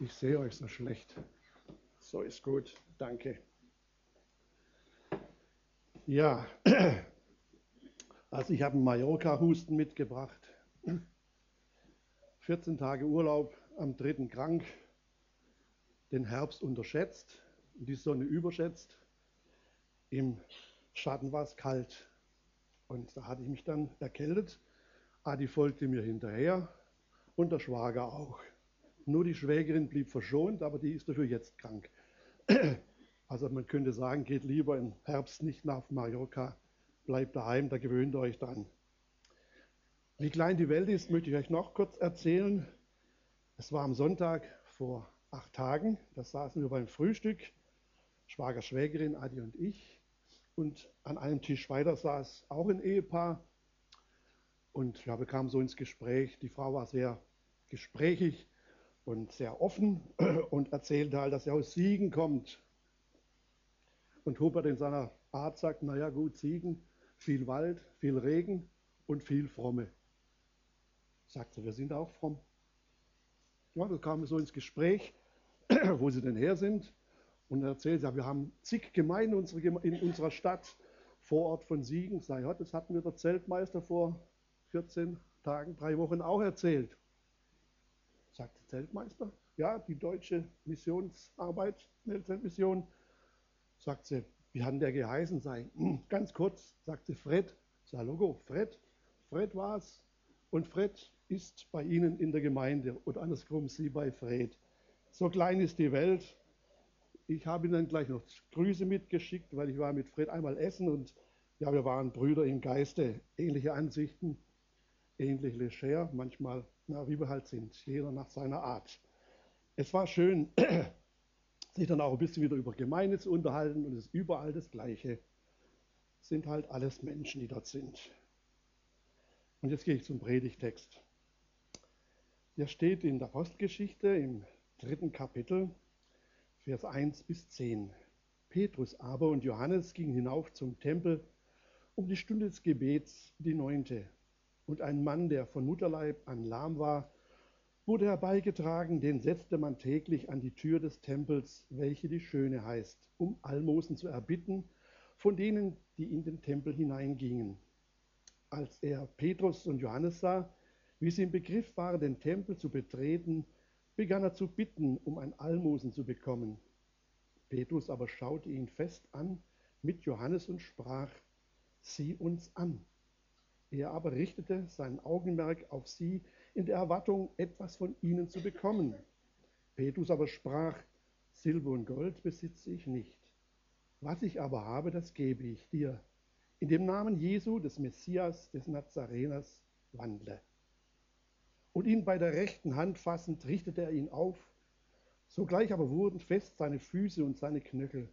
Ich sehe euch so schlecht. So ist gut, danke. Ja, also ich habe einen Mallorca-Husten mitgebracht. 14 Tage Urlaub, am dritten krank, den Herbst unterschätzt, die Sonne überschätzt. Im Schatten war es kalt und da hatte ich mich dann erkältet. Adi folgte mir hinterher und der Schwager auch. Nur die Schwägerin blieb verschont, aber die ist dafür jetzt krank. Also man könnte sagen, geht lieber im Herbst nicht nach Mallorca, bleibt daheim, da gewöhnt ihr euch dran. Wie klein die Welt ist, möchte ich euch noch kurz erzählen. Es war am Sonntag vor acht Tagen, da saßen wir beim Frühstück, Schwager, Schwägerin, Adi und ich. Und an einem Tisch weiter saß auch ein Ehepaar. Und ja, wir kamen so ins Gespräch. Die Frau war sehr gesprächig und sehr offen und erzählte halt, dass er aus Siegen kommt. Und Hubert in seiner Art sagt, naja gut, Siegen, viel Wald, viel Regen und viel Fromme. Sagt sie, wir sind auch fromm. Ja, da kamen so ins Gespräch, wo sie denn her sind. Und er erzählt, ja, wir haben zig Gemeinden in unserer Stadt, vor Ort von Siegen. Sei ja, das hatten wir der Zeltmeister vor 14 Tagen, drei Wochen auch erzählt. Sagt der Zeltmeister, ja, die deutsche Missionsarbeit, Mission, sagt sie, wie hat der geheißen sein? Ganz kurz, sagt sie, Fred. Sag, Logo, Fred, Fred war's. Und Fred ist bei Ihnen in der Gemeinde und andersrum Sie bei Fred. So klein ist die Welt. Ich habe Ihnen gleich noch Grüße mitgeschickt, weil ich war mit Fred einmal essen und ja, wir waren Brüder im Geiste, ähnliche Ansichten, ähnlich leger, manchmal na, wie wir halt sind, jeder nach seiner Art. Es war schön, sich dann auch ein bisschen wieder über Gemeinde zu unterhalten und es ist überall das Gleiche. Es sind halt alles Menschen, die dort sind. Und jetzt gehe ich zum Predigtext. Der steht in der Postgeschichte im dritten Kapitel, Vers 1 bis 10. Petrus aber und Johannes gingen hinauf zum Tempel um die Stunde des Gebets, die neunte und ein Mann, der von Mutterleib an lahm war, wurde herbeigetragen, den setzte man täglich an die Tür des Tempels, welche die Schöne heißt, um Almosen zu erbitten von denen, die in den Tempel hineingingen. Als er Petrus und Johannes sah, wie sie im Begriff waren, den Tempel zu betreten, begann er zu bitten, um ein Almosen zu bekommen. Petrus aber schaute ihn fest an mit Johannes und sprach, sieh uns an. Er aber richtete sein Augenmerk auf sie in der Erwartung, etwas von ihnen zu bekommen. Petrus aber sprach, Silber und Gold besitze ich nicht. Was ich aber habe, das gebe ich dir. In dem Namen Jesu, des Messias, des Nazareners, wandle. Und ihn bei der rechten Hand fassend, richtete er ihn auf. Sogleich aber wurden fest seine Füße und seine Knöchel.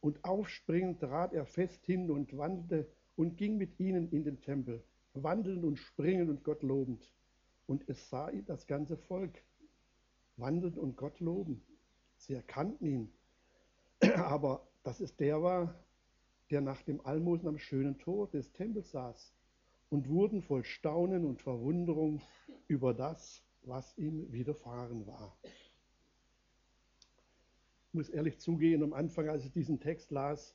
Und aufspringend trat er fest hin und wandelte und ging mit ihnen in den Tempel, wandelnd und springend und Gott lobend. Und es sah ihn das ganze Volk, wandelnd und Gott loben. Sie erkannten ihn, aber dass es der war, der nach dem Almosen am schönen Tor des Tempels saß, und wurden voll Staunen und Verwunderung über das, was ihm widerfahren war. Ich muss ehrlich zugehen, am Anfang, als ich diesen Text las,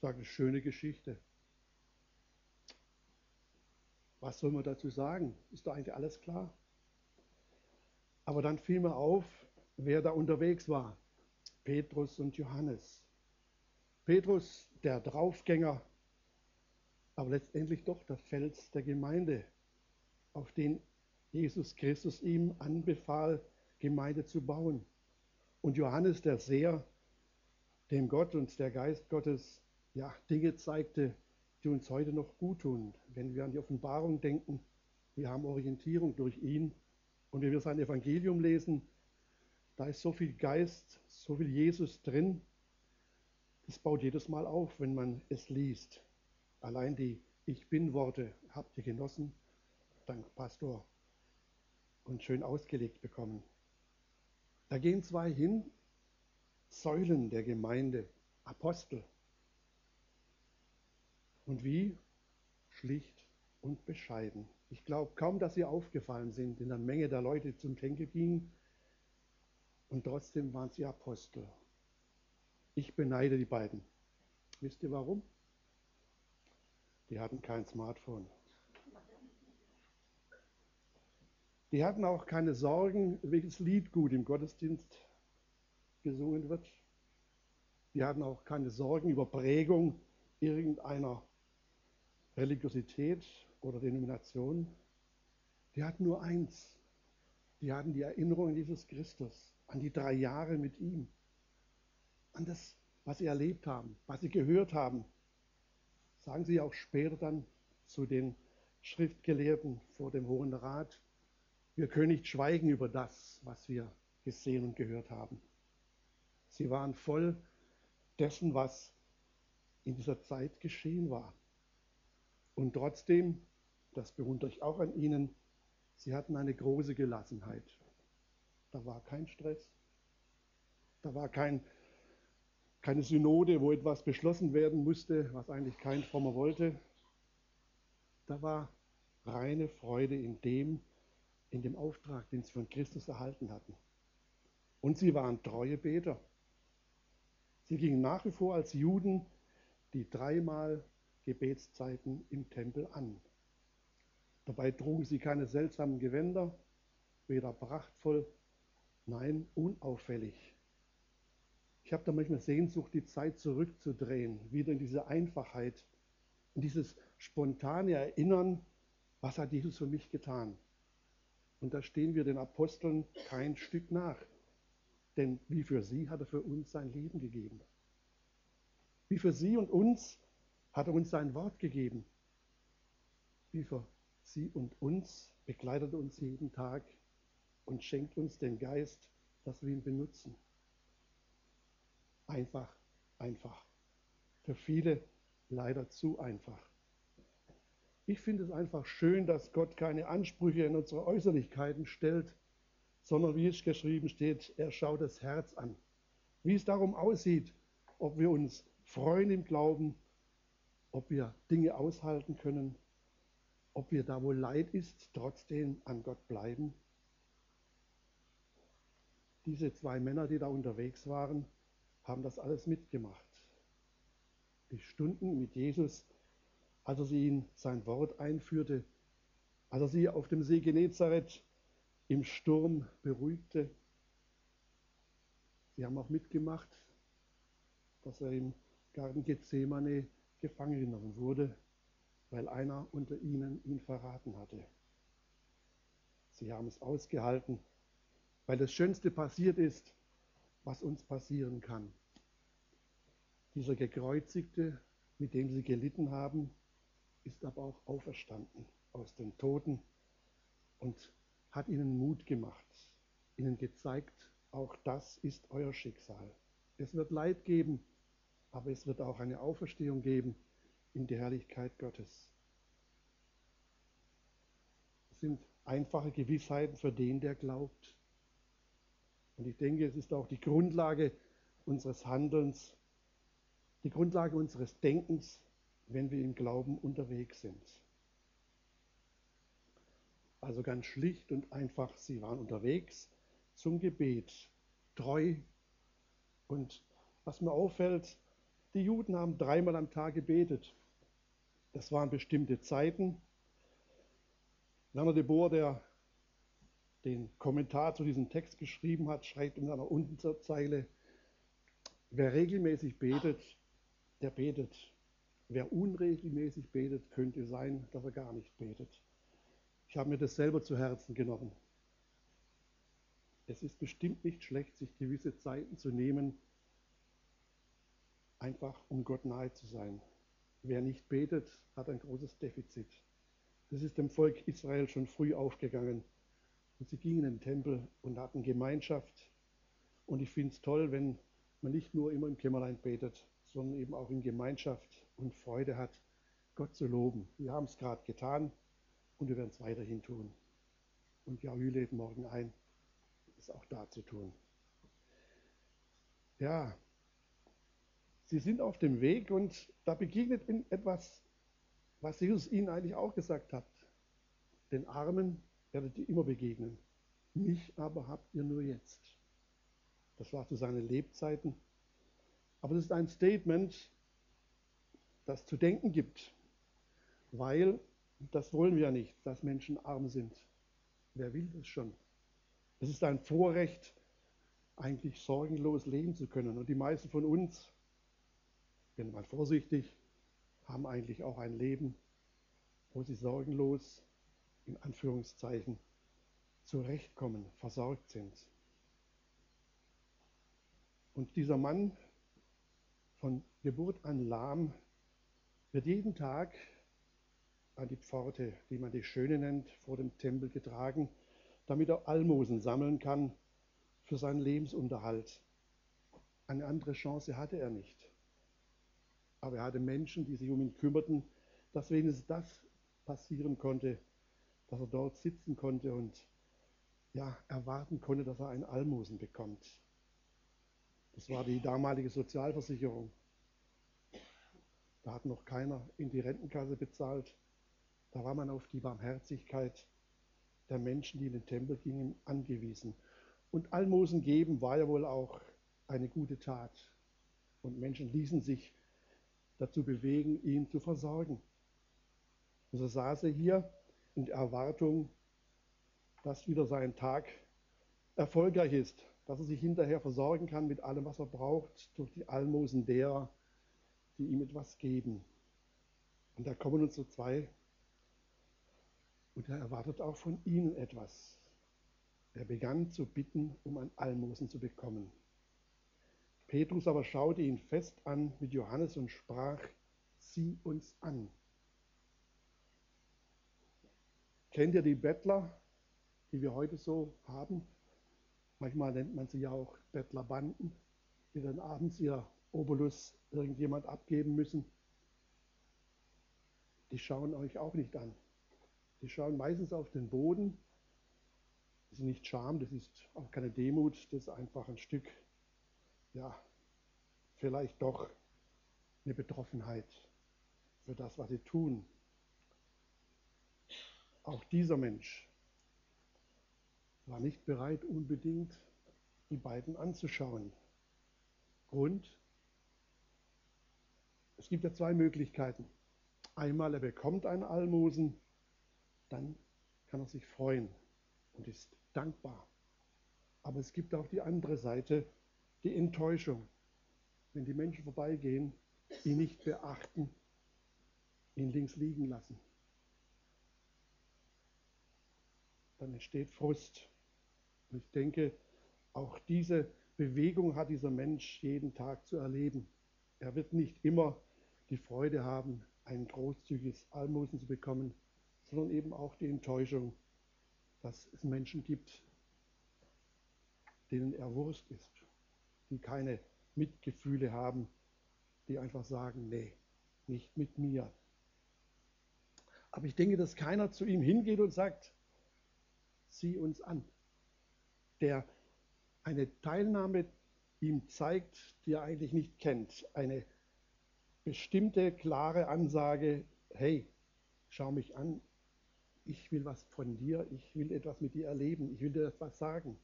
sagte ich, schöne Geschichte. Was soll man dazu sagen? Ist doch eigentlich alles klar. Aber dann fiel mir auf, wer da unterwegs war. Petrus und Johannes. Petrus, der Draufgänger, aber letztendlich doch der Fels der Gemeinde, auf den Jesus Christus ihm anbefahl, Gemeinde zu bauen. Und Johannes, der Seher, dem Gott und der Geist Gottes ja, Dinge zeigte, die uns heute noch gut tun. Wenn wir an die Offenbarung denken, wir haben Orientierung durch ihn. Und wenn wir sein Evangelium lesen, da ist so viel Geist, so viel Jesus drin. Das baut jedes Mal auf, wenn man es liest. Allein die Ich bin-Worte habt ihr genossen, dank Pastor, und schön ausgelegt bekommen. Da gehen zwei hin, Säulen der Gemeinde, Apostel. Und wie? Schlicht und bescheiden. Ich glaube kaum, dass sie aufgefallen sind in der Menge der Leute, die zum Tempel gingen. Und trotzdem waren sie Apostel. Ich beneide die beiden. Wisst ihr warum? Die hatten kein Smartphone. Die hatten auch keine Sorgen, welches Lied gut im Gottesdienst gesungen wird. Die hatten auch keine Sorgen über Prägung irgendeiner Religiosität oder Denomination. Die hatten nur eins. Die hatten die Erinnerung an Jesus Christus, an die drei Jahre mit ihm, an das, was sie erlebt haben, was sie gehört haben. Sagen sie auch später dann zu den Schriftgelehrten vor dem Hohen Rat, wir können nicht schweigen über das, was wir gesehen und gehört haben. Sie waren voll dessen, was in dieser Zeit geschehen war. Und trotzdem, das bewundere ich auch an ihnen, sie hatten eine große Gelassenheit. Da war kein Stress, da war kein, keine Synode, wo etwas beschlossen werden musste, was eigentlich kein Frommer wollte. Da war reine Freude in dem, in dem Auftrag, den sie von Christus erhalten hatten. Und sie waren treue Beter. Sie gingen nach wie vor als Juden die dreimal Gebetszeiten im Tempel an. Dabei trugen sie keine seltsamen Gewänder, weder prachtvoll, nein, unauffällig. Ich habe da manchmal Sehnsucht, die Zeit zurückzudrehen, wieder in diese Einfachheit, in dieses spontane Erinnern, was hat Jesus für mich getan. Und da stehen wir den Aposteln kein Stück nach. Denn wie für sie hat er für uns sein Leben gegeben. Wie für sie und uns hat er uns sein Wort gegeben. Wie für sie und uns begleitet uns jeden Tag und schenkt uns den Geist, dass wir ihn benutzen. Einfach, einfach. Für viele leider zu einfach. Ich finde es einfach schön, dass Gott keine Ansprüche in unsere Äußerlichkeiten stellt, sondern wie es geschrieben steht, er schaut das Herz an. Wie es darum aussieht, ob wir uns freuen im Glauben, ob wir Dinge aushalten können, ob wir da, wo Leid ist, trotzdem an Gott bleiben. Diese zwei Männer, die da unterwegs waren, haben das alles mitgemacht. Die Stunden mit Jesus, als er sie in sein Wort einführte, als er sie auf dem See Genezareth im Sturm beruhigte. Sie haben auch mitgemacht, dass er im Garten Gethsemane gefangen genommen wurde, weil einer unter ihnen ihn verraten hatte. Sie haben es ausgehalten, weil das Schönste passiert ist, was uns passieren kann. Dieser Gekreuzigte, mit dem sie gelitten haben, ist aber auch auferstanden aus den Toten und hat ihnen Mut gemacht, ihnen gezeigt, auch das ist euer Schicksal. Es wird Leid geben, aber es wird auch eine Auferstehung geben in die Herrlichkeit Gottes. Es sind einfache Gewissheiten für den, der glaubt. Und ich denke, es ist auch die Grundlage unseres Handelns, die Grundlage unseres Denkens, wenn wir im Glauben unterwegs sind. Also ganz schlicht und einfach, sie waren unterwegs zum Gebet, treu. Und was mir auffällt, die Juden haben dreimal am Tag gebetet. Das waren bestimmte Zeiten. Werner de Boer, der den Kommentar zu diesem Text geschrieben hat, schreibt in seiner Unterzeile, wer regelmäßig betet, der betet. Wer unregelmäßig betet, könnte sein, dass er gar nicht betet. Ich habe mir das selber zu Herzen genommen. Es ist bestimmt nicht schlecht, sich gewisse Zeiten zu nehmen, einfach um Gott nahe zu sein. Wer nicht betet, hat ein großes Defizit. Das ist dem Volk Israel schon früh aufgegangen. Und sie gingen in den Tempel und hatten Gemeinschaft. Und ich finde es toll, wenn man nicht nur immer im Kämmerlein betet, sondern eben auch in Gemeinschaft und Freude hat, Gott zu loben. Wir haben es gerade getan und wir werden es weiterhin tun. Und Jahui lädt morgen ein, es auch da zu tun. Ja, sie sind auf dem Weg und da begegnet ihnen etwas, was Jesus ihnen eigentlich auch gesagt hat. Den Armen werdet ihr immer begegnen. Mich aber habt ihr nur jetzt. Das war zu seinen Lebzeiten. Aber es ist ein Statement, das zu denken gibt, weil das wollen wir ja nicht, dass Menschen arm sind. Wer will das schon? Es ist ein Vorrecht, eigentlich sorgenlos leben zu können. Und die meisten von uns, bin mal vorsichtig, haben eigentlich auch ein Leben, wo sie sorgenlos, in Anführungszeichen, zurechtkommen, versorgt sind. Und dieser Mann, von Geburt an lahm, wird jeden Tag an die Pforte, die man die Schöne nennt, vor dem Tempel getragen, damit er Almosen sammeln kann für seinen Lebensunterhalt. Eine andere Chance hatte er nicht. Aber er hatte Menschen, die sich um ihn kümmerten, dass wenigstens das passieren konnte, dass er dort sitzen konnte und ja, erwarten konnte, dass er ein Almosen bekommt. Das war die damalige Sozialversicherung. Da hat noch keiner in die Rentenkasse bezahlt. Da war man auf die Barmherzigkeit der Menschen, die in den Tempel gingen, angewiesen. Und Almosen geben war ja wohl auch eine gute Tat. Und Menschen ließen sich dazu bewegen, ihn zu versorgen. Und so saß er hier in der Erwartung, dass wieder sein Tag erfolgreich ist, dass er sich hinterher versorgen kann mit allem, was er braucht, durch die Almosen derer, die ihm etwas geben. Und da kommen uns so zwei und er erwartet auch von ihnen etwas. Er begann zu bitten, um ein Almosen zu bekommen. Petrus aber schaute ihn fest an mit Johannes und sprach, sieh uns an. Kennt ihr die Bettler, die wir heute so haben? Manchmal nennt man sie ja auch Bettlerbanden, die dann abends ihr Obolus irgendjemand abgeben müssen. Die schauen euch auch nicht an. Die schauen meistens auf den Boden das ist nicht Scham, das ist auch keine Demut, das ist einfach ein Stück, ja, vielleicht doch eine Betroffenheit für das, was sie tun. Auch dieser Mensch war nicht bereit, unbedingt die beiden anzuschauen. Grund, es gibt ja zwei Möglichkeiten. Einmal, er bekommt ein Almosen, dann kann er sich freuen und ist dankbar. Aber es gibt auch die andere Seite, die Enttäuschung. Wenn die Menschen vorbeigehen, ihn nicht beachten, ihn links liegen lassen. Dann entsteht Frust. Und ich denke, auch diese Bewegung hat dieser Mensch jeden Tag zu erleben. Er wird nicht immer die Freude haben, ein großzügiges Almosen zu bekommen, sondern eben auch die Enttäuschung, dass es Menschen gibt, denen er Wurst ist, die keine Mitgefühle haben, die einfach sagen, nee, nicht mit mir. Aber ich denke, dass keiner zu ihm hingeht und sagt, sieh uns an. Der eine Teilnahme ihm zeigt, die er eigentlich nicht kennt. Eine bestimmte, klare Ansage, hey, schau mich an, ich will was von dir, ich will etwas mit dir erleben, ich will dir etwas sagen.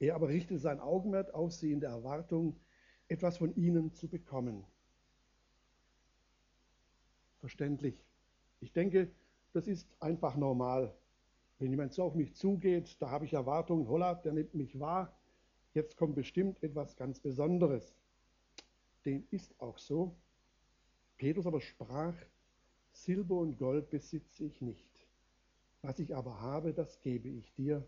Er aber richtet sein Augenmerk auf sie in der Erwartung, etwas von ihnen zu bekommen. Verständlich. Ich denke, das ist einfach normal. Wenn jemand so auf mich zugeht, da habe ich Erwartungen, holla, der nimmt mich wahr, jetzt kommt bestimmt etwas ganz Besonderes. Dem ist auch so. Petrus aber sprach, Silber und Gold besitze ich nicht. Was ich aber habe, das gebe ich dir.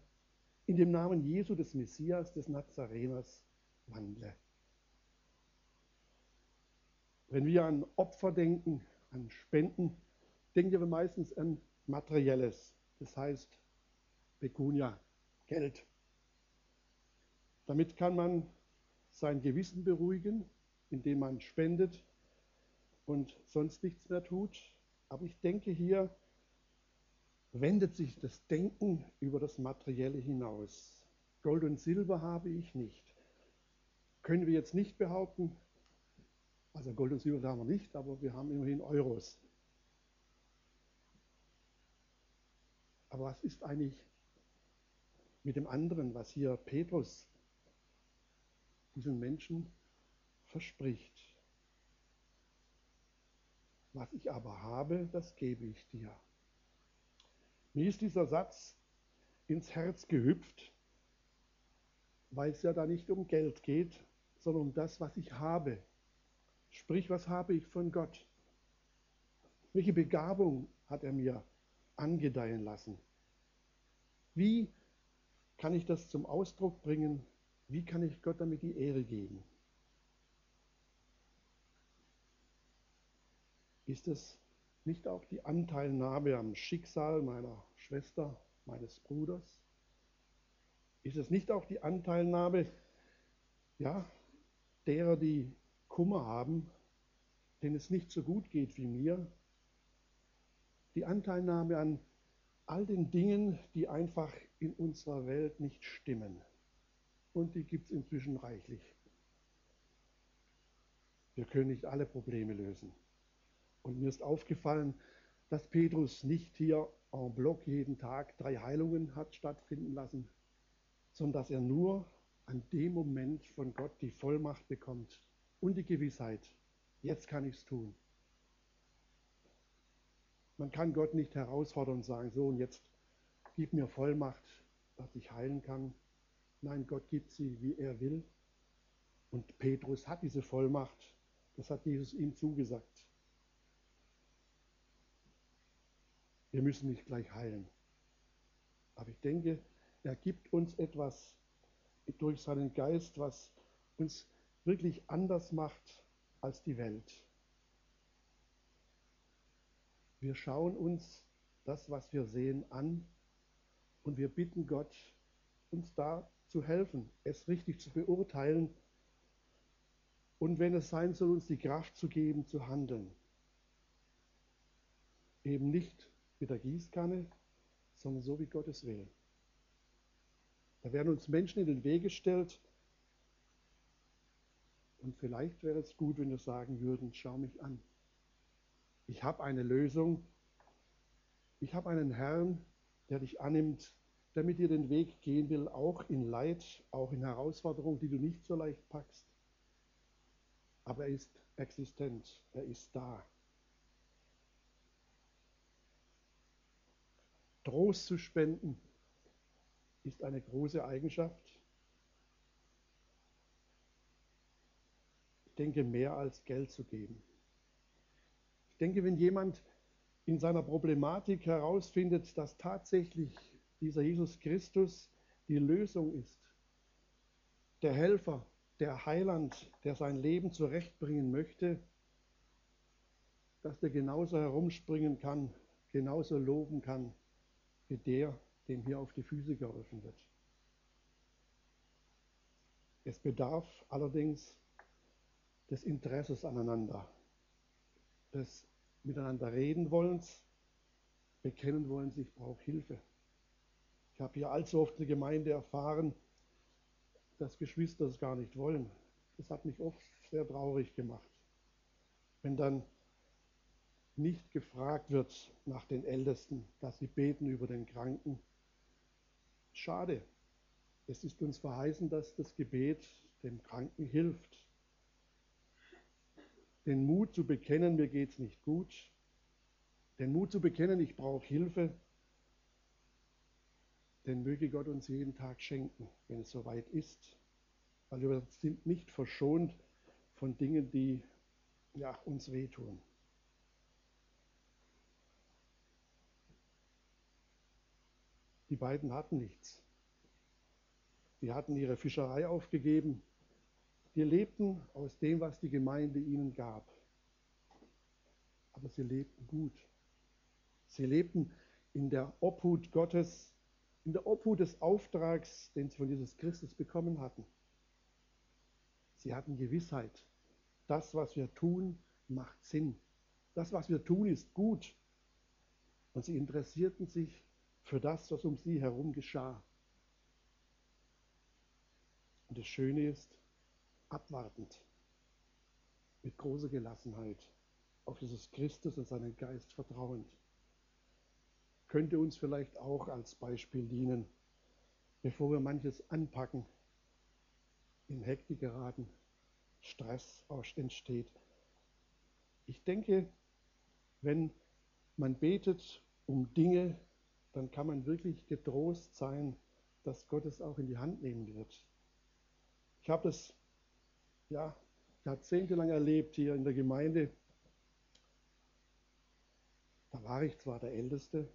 In dem Namen Jesu des Messias, des Nazareners, wandle. Wenn wir an Opfer denken, an Spenden, denken wir meistens an Materielles, das heißt Pecunia, Geld. Damit kann man sein Gewissen beruhigen, indem man spendet und sonst nichts mehr tut. Aber ich denke hier wendet sich das Denken über das Materielle hinaus. Gold und Silber habe ich nicht. Können wir jetzt nicht behaupten, also Gold und Silber haben wir nicht, aber wir haben immerhin Euros. Aber was ist eigentlich mit dem anderen, was hier Petrus diesen Menschen verspricht. Was ich aber habe, das gebe ich dir. Mir ist dieser Satz ins Herz gehüpft, weil es ja da nicht um Geld geht, sondern um das, was ich habe. Sprich, was habe ich von Gott? Welche Begabung hat er mir angedeihen lassen? Wie kann ich das zum Ausdruck bringen? Wie kann ich Gott damit die Ehre geben? Ist es nicht auch die Anteilnahme am Schicksal meiner Schwester, meines Bruders? Ist es nicht auch die Anteilnahme ja, derer, die Kummer haben, denen es nicht so gut geht wie mir? Die Anteilnahme an all den Dingen, die einfach in unserer Welt nicht stimmen. Und die gibt es inzwischen reichlich. Wir können nicht alle Probleme lösen. Und mir ist aufgefallen, dass Petrus nicht hier en bloc jeden Tag drei Heilungen hat stattfinden lassen, sondern dass er nur an dem Moment von Gott die Vollmacht bekommt und die Gewissheit, jetzt kann ich es tun. Man kann Gott nicht herausfordern und sagen, so und jetzt gib mir Vollmacht, dass ich heilen kann. Nein, Gott gibt sie, wie er will. Und Petrus hat diese Vollmacht. Das hat Jesus ihm zugesagt. Wir müssen nicht gleich heilen. Aber ich denke, er gibt uns etwas durch seinen Geist, was uns wirklich anders macht als die Welt. Wir schauen uns das, was wir sehen, an und wir bitten Gott, uns da zu helfen, es richtig zu beurteilen und wenn es sein soll, uns die Kraft zu geben, zu handeln. Eben nicht mit der Gießkanne, sondern so wie Gott es will. Da werden uns Menschen in den Weg gestellt. Und vielleicht wäre es gut, wenn wir sagen würden, schau mich an. Ich habe eine Lösung. Ich habe einen Herrn, der dich annimmt, der mit dir den Weg gehen will, auch in Leid, auch in Herausforderungen, die du nicht so leicht packst. Aber er ist existent, er ist da. Trost zu spenden ist eine große Eigenschaft. Ich denke, mehr als Geld zu geben. Ich denke, wenn jemand in seiner Problematik herausfindet, dass tatsächlich dieser Jesus Christus die Lösung ist, der Helfer, der Heiland, der sein Leben zurechtbringen möchte, dass der genauso herumspringen kann, genauso loben kann, wie der, dem hier auf die Füße geholfen wird. Es bedarf allerdings des Interesses aneinander, des Miteinander reden wollens, bekennen wollens, ich brauche Hilfe. Ich habe hier allzu oft eine Gemeinde erfahren, dass Geschwister es gar nicht wollen. Das hat mich oft sehr traurig gemacht. Wenn dann nicht gefragt wird nach den Ältesten, dass sie beten über den Kranken. Schade. Es ist uns verheißen, dass das Gebet dem Kranken hilft. Den Mut zu bekennen, mir geht es nicht gut. Den Mut zu bekennen, ich brauche Hilfe. Den möge Gott uns jeden Tag schenken, wenn es soweit ist. Weil wir sind nicht verschont von Dingen, die ja, uns wehtun. Die beiden hatten nichts. Sie hatten ihre Fischerei aufgegeben. Die lebten aus dem, was die Gemeinde ihnen gab. Aber sie lebten gut. Sie lebten in der Obhut Gottes, in der Obhut des Auftrags, den sie von Jesus Christus bekommen hatten. Sie hatten Gewissheit. Das, was wir tun, macht Sinn. Das, was wir tun, ist gut. Und sie interessierten sich für das, was um sie herum geschah. Und das Schöne ist, abwartend, mit großer Gelassenheit auf Jesus Christus und seinen Geist vertrauend, könnte uns vielleicht auch als Beispiel dienen, bevor wir manches anpacken, in Hektik geraten, Stress entsteht. Ich denke, wenn man betet um Dinge, dann kann man wirklich getrost sein, dass Gott es auch in die Hand nehmen wird. Ich habe das ja, jahrzehntelang erlebt hier in der Gemeinde. Da war ich zwar der Älteste,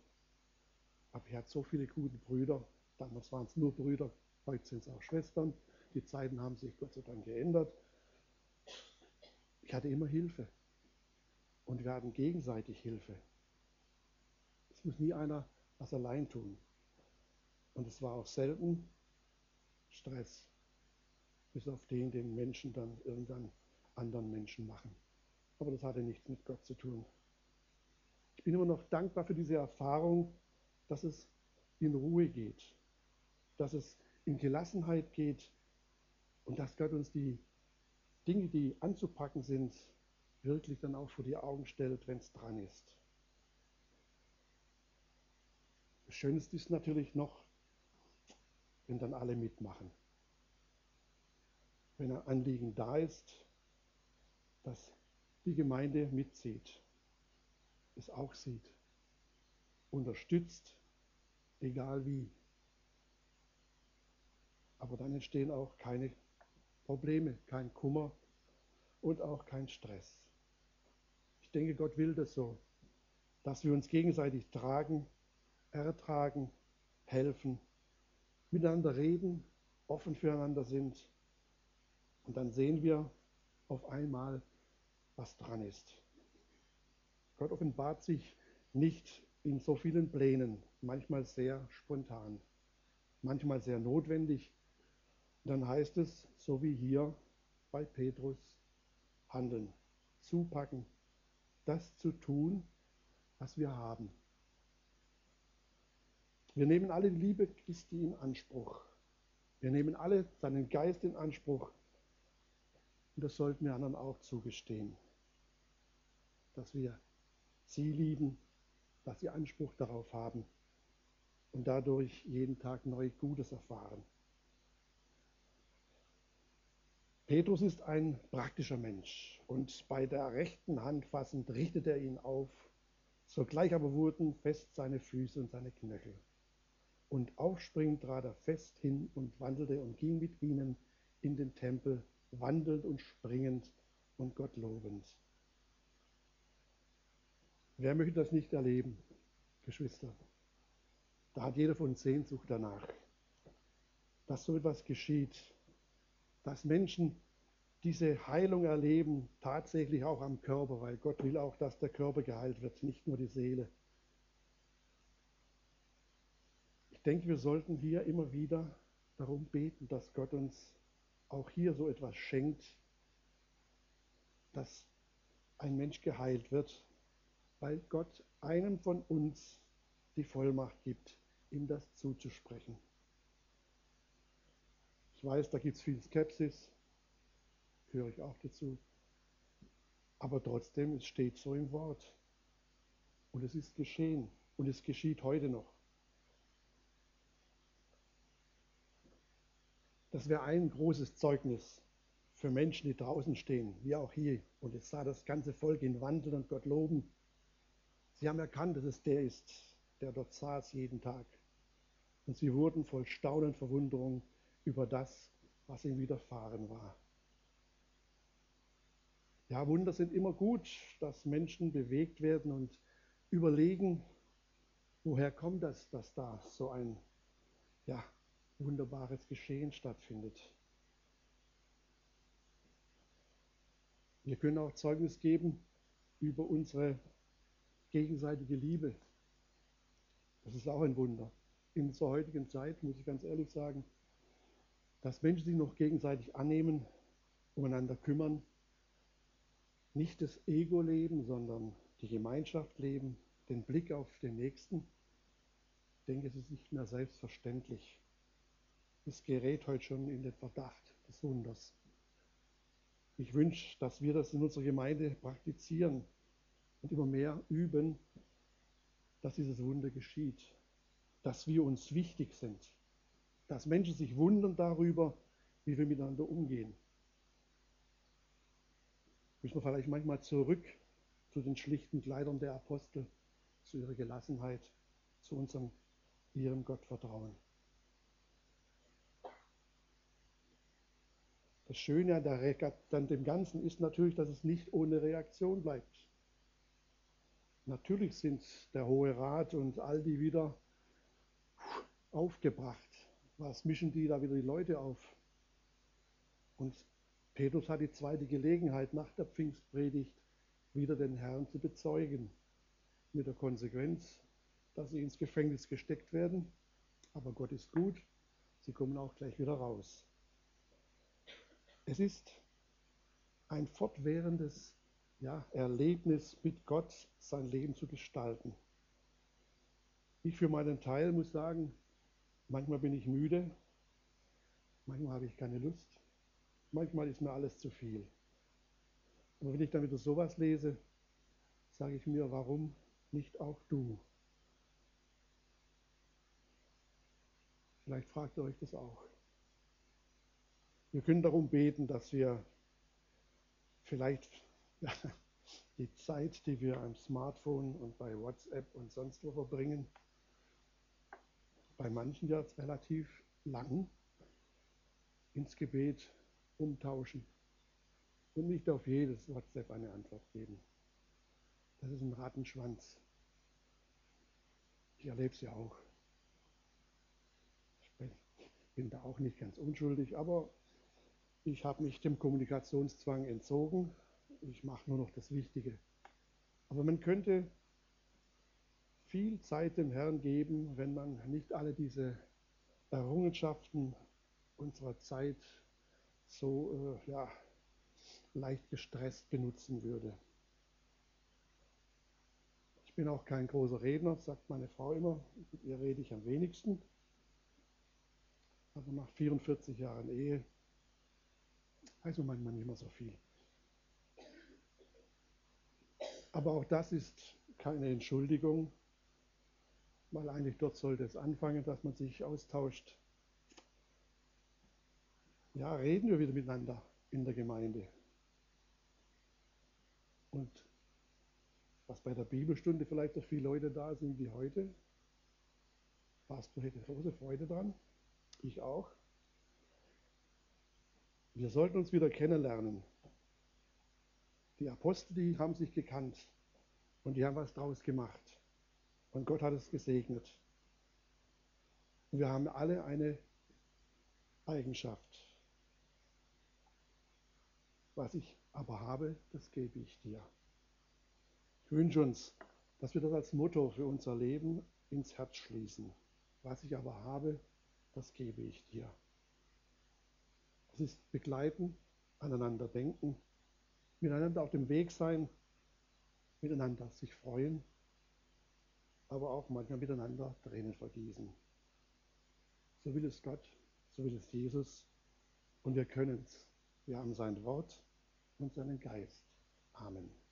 aber ich hatte so viele gute Brüder. Damals waren es nur Brüder, heute sind es auch Schwestern. Die Zeiten haben sich Gott sei Dank geändert. Ich hatte immer Hilfe. Und wir hatten gegenseitig Hilfe. Es muss nie einer was allein tun. Und es war auch selten Stress, bis auf den, den Menschen dann irgendwann anderen Menschen machen. Aber das hatte nichts mit Gott zu tun. Ich bin immer noch dankbar für diese Erfahrung, dass es in Ruhe geht, dass es in Gelassenheit geht und dass Gott uns die Dinge, die anzupacken sind, wirklich dann auch vor die Augen stellt, wenn es dran ist. Das Schönste ist natürlich noch, wenn dann alle mitmachen. Wenn ein Anliegen da ist, dass die Gemeinde mitzieht, es auch sieht, unterstützt, egal wie. Aber dann entstehen auch keine Probleme, kein Kummer und auch kein Stress. Ich denke, Gott will das so, dass wir uns gegenseitig tragen, ertragen, helfen, miteinander reden, offen füreinander sind. Und dann sehen wir auf einmal, was dran ist. Gott offenbart sich nicht in so vielen Plänen, manchmal sehr spontan, manchmal sehr notwendig. Und dann heißt es, so wie hier bei Petrus, handeln, zupacken, das zu tun, was wir haben. Wir nehmen alle die Liebe Christi in Anspruch. Wir nehmen alle seinen Geist in Anspruch. Und das sollten wir anderen auch zugestehen, dass wir sie lieben, dass sie Anspruch darauf haben und dadurch jeden Tag neu Gutes erfahren. Petrus ist ein praktischer Mensch und bei der rechten Hand fassend richtet er ihn auf. Sogleich aber wurden fest seine Füße und seine Knöchel. Und aufspringend trat er fest hin und wandelte und ging mit ihnen in den Tempel, wandelnd und springend und Gott lobend. Wer möchte das nicht erleben, Geschwister? Da hat jeder von Sehnsucht danach, dass so etwas geschieht, dass Menschen diese Heilung erleben, tatsächlich auch am Körper, weil Gott will auch, dass der Körper geheilt wird, nicht nur die Seele. Denke, wir sollten hier immer wieder darum beten, dass Gott uns auch hier so etwas schenkt, dass ein Mensch geheilt wird, weil Gott einem von uns die Vollmacht gibt, ihm das zuzusprechen. Ich weiß, da gibt es viel Skepsis, höre ich auch dazu. Aber trotzdem, es steht so im Wort. Und es ist geschehen. Und es geschieht heute noch. Das wäre ein großes Zeugnis für Menschen, die draußen stehen, wie auch hier. Und jetzt sah das ganze Volk ihn wandeln und Gott loben. Sie haben erkannt, dass es der ist, der dort saß jeden Tag. Und sie wurden voll Staunen und Verwunderung über das, was ihm widerfahren war. Ja, Wunder sind immer gut, dass Menschen bewegt werden und überlegen, woher kommt das, dass da so ein ja, wunderbares Geschehen stattfindet. Wir können auch Zeugnis geben über unsere gegenseitige Liebe. Das ist auch ein Wunder. In unserer heutigen Zeit, muss ich ganz ehrlich sagen, dass Menschen sich noch gegenseitig annehmen, umeinander kümmern, nicht das Ego leben, sondern die Gemeinschaft leben, den Blick auf den Nächsten. Ich denke, es ist nicht mehr selbstverständlich. Es gerät heute schon in den Verdacht des Wunders. Ich wünsche, dass wir das in unserer Gemeinde praktizieren und immer mehr üben, dass dieses Wunder geschieht, dass wir uns wichtig sind, dass Menschen sich wundern darüber, wie wir miteinander umgehen. Müssen wir vielleicht manchmal zurück zu den schlichten Kleidern der Apostel, zu ihrer Gelassenheit, zu unserem, ihrem Gottvertrauen. Das Schöne an dem Ganzen ist natürlich, dass es nicht ohne Reaktion bleibt. Natürlich sind der Hohe Rat und all die wieder aufgebracht. Was mischen die da wieder die Leute auf? Und Petrus hat die zweite Gelegenheit nach der Pfingstpredigt wieder den Herrn zu bezeugen. Mit der Konsequenz, dass sie ins Gefängnis gesteckt werden. Aber Gott ist gut, sie kommen auch gleich wieder raus. Es ist ein fortwährendes ja, Erlebnis mit Gott, sein Leben zu gestalten. Ich für meinen Teil muss sagen, manchmal bin ich müde, manchmal habe ich keine Lust, manchmal ist mir alles zu viel. Aber wenn ich dann wieder sowas lese, sage ich mir, warum nicht auch du? Vielleicht fragt ihr euch das auch. Wir können darum beten, dass wir vielleicht die Zeit, die wir am Smartphone und bei WhatsApp und sonst wo verbringen, bei manchen ja relativ lang ins Gebet umtauschen und nicht auf jedes WhatsApp eine Antwort geben. Das ist ein Rattenschwanz. Ich erlebe es ja auch. Ich bin da auch nicht ganz unschuldig, aber ich habe mich dem Kommunikationszwang entzogen ich mache nur noch das Wichtige. Aber man könnte viel Zeit dem Herrn geben, wenn man nicht alle diese Errungenschaften unserer Zeit so äh, ja, leicht gestresst benutzen würde. Ich bin auch kein großer Redner, sagt meine Frau immer. Mit ihr rede ich am wenigsten. Aber nach 44 Jahren Ehe man manchmal nicht mehr so viel. Aber auch das ist keine Entschuldigung, weil eigentlich dort sollte es anfangen, dass man sich austauscht. Ja, reden wir wieder miteinander in der Gemeinde. Und was bei der Bibelstunde vielleicht so viele Leute da sind wie heute, Pastor hätte große Freude dran, ich auch. Wir sollten uns wieder kennenlernen. Die Apostel, die haben sich gekannt und die haben was draus gemacht. Und Gott hat es gesegnet. Und wir haben alle eine Eigenschaft. Was ich aber habe, das gebe ich dir. Ich wünsche uns, dass wir das als Motto für unser Leben ins Herz schließen. Was ich aber habe, das gebe ich dir. Es ist begleiten, aneinander denken miteinander auf dem Weg sein, miteinander sich freuen, aber auch manchmal miteinander Tränen vergießen. So will es Gott, so will es Jesus und wir können es. Wir haben sein Wort und seinen Geist. Amen.